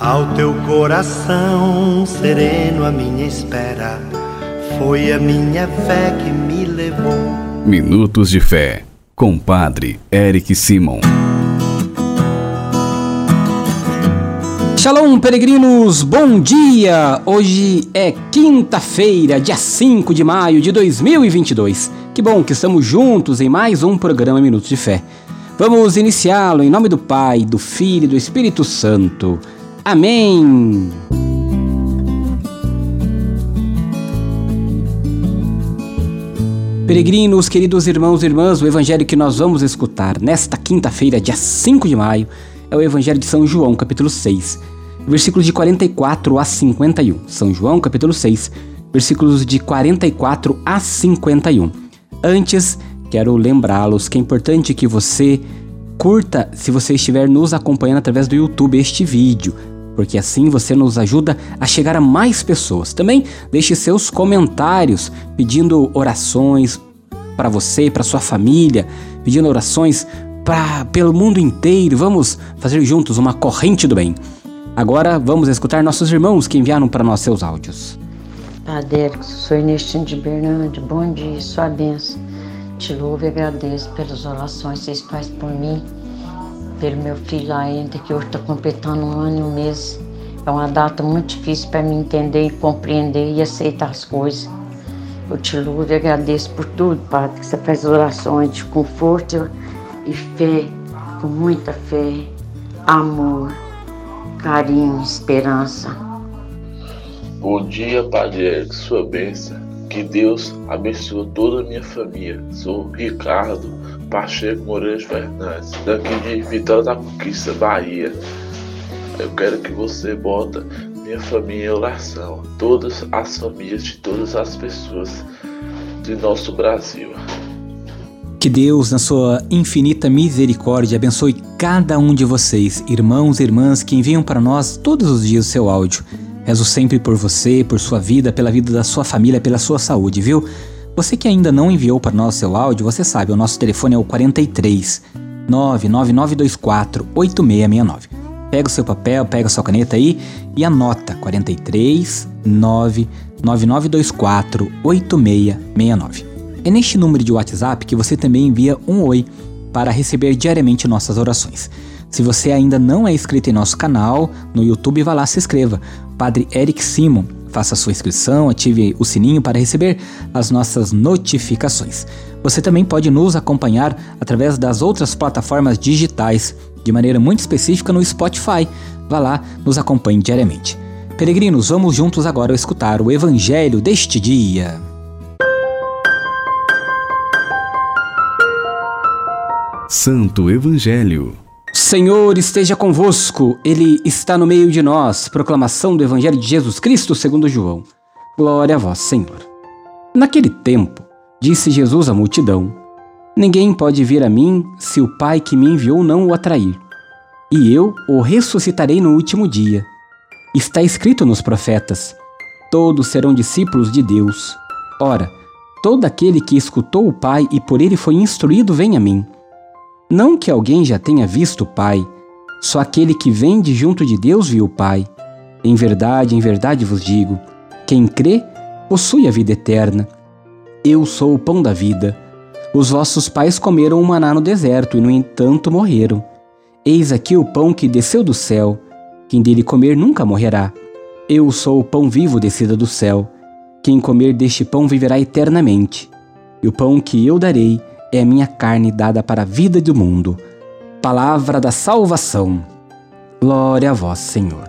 Ao teu coração sereno, a minha espera foi a minha fé que me levou. Minutos de Fé, com Padre Eric Simon. Shalom, peregrinos, bom dia! Hoje é quinta-feira, dia 5 de maio de 2022. Que bom que estamos juntos em mais um programa Minutos de Fé. Vamos iniciá-lo em nome do Pai, do Filho e do Espírito Santo. Amém. Peregrinos, queridos irmãos e irmãs, o evangelho que nós vamos escutar nesta quinta-feira, dia 5 de maio, é o evangelho de São João, capítulo 6, versículos de 44 a 51. São João, capítulo 6, versículos de 44 a 51. Antes, quero lembrá-los que é importante que você curta, se você estiver nos acompanhando através do YouTube, este vídeo porque assim você nos ajuda a chegar a mais pessoas. Também deixe seus comentários pedindo orações para você, para sua família, pedindo orações para pelo mundo inteiro. Vamos fazer juntos uma corrente do bem. Agora vamos escutar nossos irmãos que enviaram para nós seus áudios. Padre sou Ernestinho de Bernardo. Bom dia, sua bênção. Te louvo e agradeço pelas orações que vocês fazem por mim pelo meu filho ainda, que hoje está completando um ano e um mês. É uma data muito difícil para me entender e compreender e aceitar as coisas. Eu te louvo e agradeço por tudo, Padre, que você faz orações de conforto e fé, com muita fé, amor, carinho, esperança. Bom dia, Padre Eric, sua bênção. Que Deus abençoe toda a minha família. Sou Ricardo Pacheco Moreira Fernandes, daqui de Vitória da Conquista, Bahia. Eu quero que você bota minha família em oração, todas as famílias de todas as pessoas de nosso Brasil. Que Deus, na sua infinita misericórdia, abençoe cada um de vocês, irmãos e irmãs que enviam para nós todos os dias o seu áudio. Rezo sempre por você, por sua vida, pela vida da sua família, pela sua saúde, viu? Você que ainda não enviou para nós seu áudio, você sabe, o nosso telefone é o 43 99924 8669. Pega o seu papel, pega a sua caneta aí e anota 43 99924 8669. É neste número de WhatsApp que você também envia um oi para receber diariamente nossas orações. Se você ainda não é inscrito em nosso canal no YouTube, vá lá se inscreva. Padre Eric Simon Faça sua inscrição, ative o sininho para receber as nossas notificações. Você também pode nos acompanhar através das outras plataformas digitais, de maneira muito específica no Spotify. Vá lá, nos acompanhe diariamente. Peregrinos, vamos juntos agora escutar o Evangelho deste dia. Santo Evangelho Senhor esteja convosco, Ele está no meio de nós. Proclamação do Evangelho de Jesus Cristo segundo João. Glória a vós, Senhor. Naquele tempo, disse Jesus à multidão: Ninguém pode vir a mim se o Pai que me enviou não o atrair. E eu o ressuscitarei no último dia. Está escrito nos profetas: Todos serão discípulos de Deus. Ora, todo aquele que escutou o Pai e por ele foi instruído vem a mim. Não que alguém já tenha visto o Pai, só aquele que vem de junto de Deus viu o Pai. Em verdade, em verdade vos digo: quem crê possui a vida eterna. Eu sou o pão da vida. Os vossos pais comeram o maná no deserto e, no entanto, morreram. Eis aqui o pão que desceu do céu. Quem dele comer nunca morrerá. Eu sou o pão vivo descido do céu. Quem comer deste pão viverá eternamente. E o pão que eu darei é a minha carne dada para a vida do mundo. Palavra da salvação. Glória a vós, Senhor.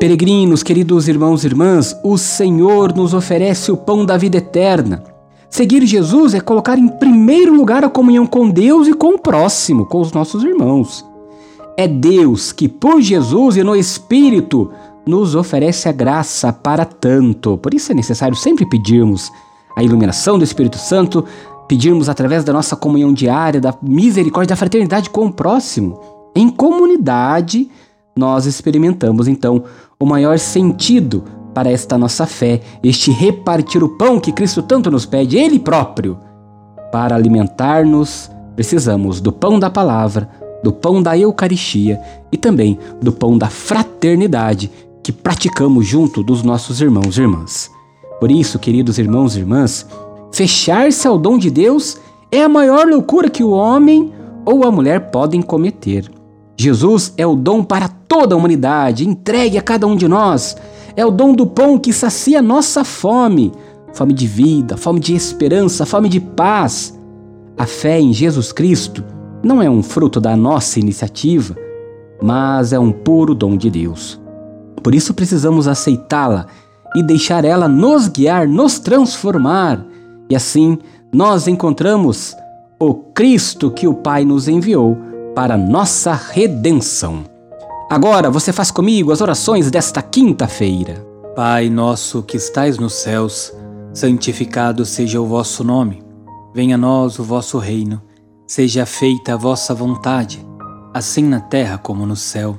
Peregrinos, queridos irmãos e irmãs, o Senhor nos oferece o pão da vida eterna. Seguir Jesus é colocar em primeiro lugar a comunhão com Deus e com o próximo, com os nossos irmãos. É Deus que, por Jesus e no Espírito, nos oferece a graça para tanto. Por isso é necessário sempre pedirmos a iluminação do Espírito Santo, pedirmos através da nossa comunhão diária, da misericórdia, da fraternidade com o próximo. Em comunidade, nós experimentamos então o maior sentido para esta nossa fé, este repartir o pão que Cristo tanto nos pede, Ele próprio, para alimentar-nos Precisamos do pão da palavra, do pão da Eucaristia e também do pão da fraternidade que praticamos junto dos nossos irmãos e irmãs. Por isso, queridos irmãos e irmãs, fechar-se ao dom de Deus é a maior loucura que o homem ou a mulher podem cometer. Jesus é o dom para toda a humanidade, entregue a cada um de nós. É o dom do pão que sacia nossa fome, fome de vida, fome de esperança, fome de paz. A fé em Jesus Cristo não é um fruto da nossa iniciativa, mas é um puro dom de Deus. Por isso precisamos aceitá-la e deixar ela nos guiar, nos transformar. E assim nós encontramos o Cristo que o Pai nos enviou para nossa redenção. Agora você faz comigo as orações desta quinta-feira. Pai nosso que estais nos céus, santificado seja o vosso nome. Venha a nós o vosso reino. Seja feita a vossa vontade, assim na terra como no céu.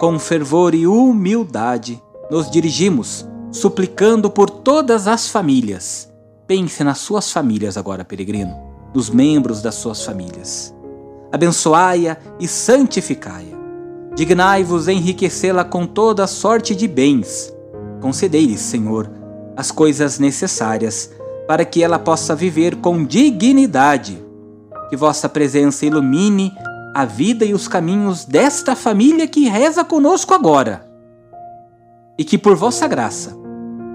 com fervor e humildade, nos dirigimos, suplicando por todas as famílias. Pense nas suas famílias agora, peregrino, nos membros das suas famílias abençoai-a e santificai-a. Dignai-vos enriquecê-la com toda sorte de bens. Concedei-lhe, Senhor, as coisas necessárias para que ela possa viver com dignidade. Que vossa presença ilumine a vida e os caminhos desta família que reza conosco agora. E que por vossa graça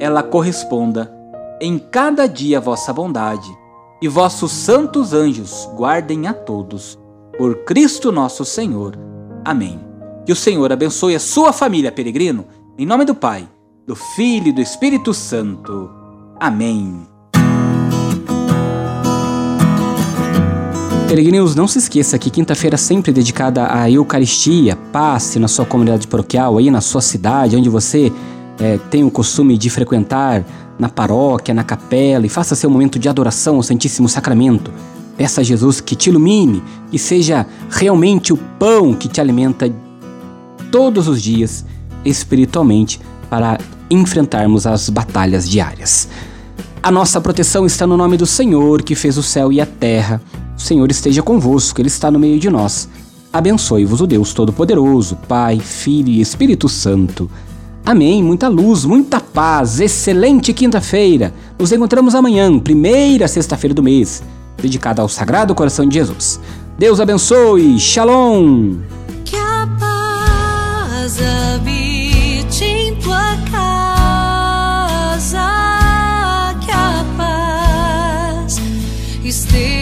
ela corresponda em cada dia a vossa bondade, e vossos santos anjos guardem a todos por Cristo nosso Senhor. Amém. Que o Senhor abençoe a sua família, peregrino, em nome do Pai, do Filho e do Espírito Santo. Amém. Peregrinos, não se esqueça que quinta-feira é sempre dedicada à Eucaristia. Passe na sua comunidade paroquial, aí na sua cidade, onde você é, tem o costume de frequentar, na paróquia, na capela, e faça seu momento de adoração ao Santíssimo Sacramento. Peça a Jesus que te ilumine, que seja realmente o pão que te alimenta todos os dias espiritualmente para enfrentarmos as batalhas diárias. A nossa proteção está no nome do Senhor que fez o céu e a terra. O Senhor esteja convosco, Ele está no meio de nós. Abençoe-vos o Deus Todo-Poderoso, Pai, Filho e Espírito Santo. Amém. Muita luz, muita paz. Excelente quinta-feira. Nos encontramos amanhã, primeira sexta-feira do mês dedicada ao Sagrado Coração de Jesus. Deus abençoe, Shalom! Que a paz habite em tua casa, que a paz esteja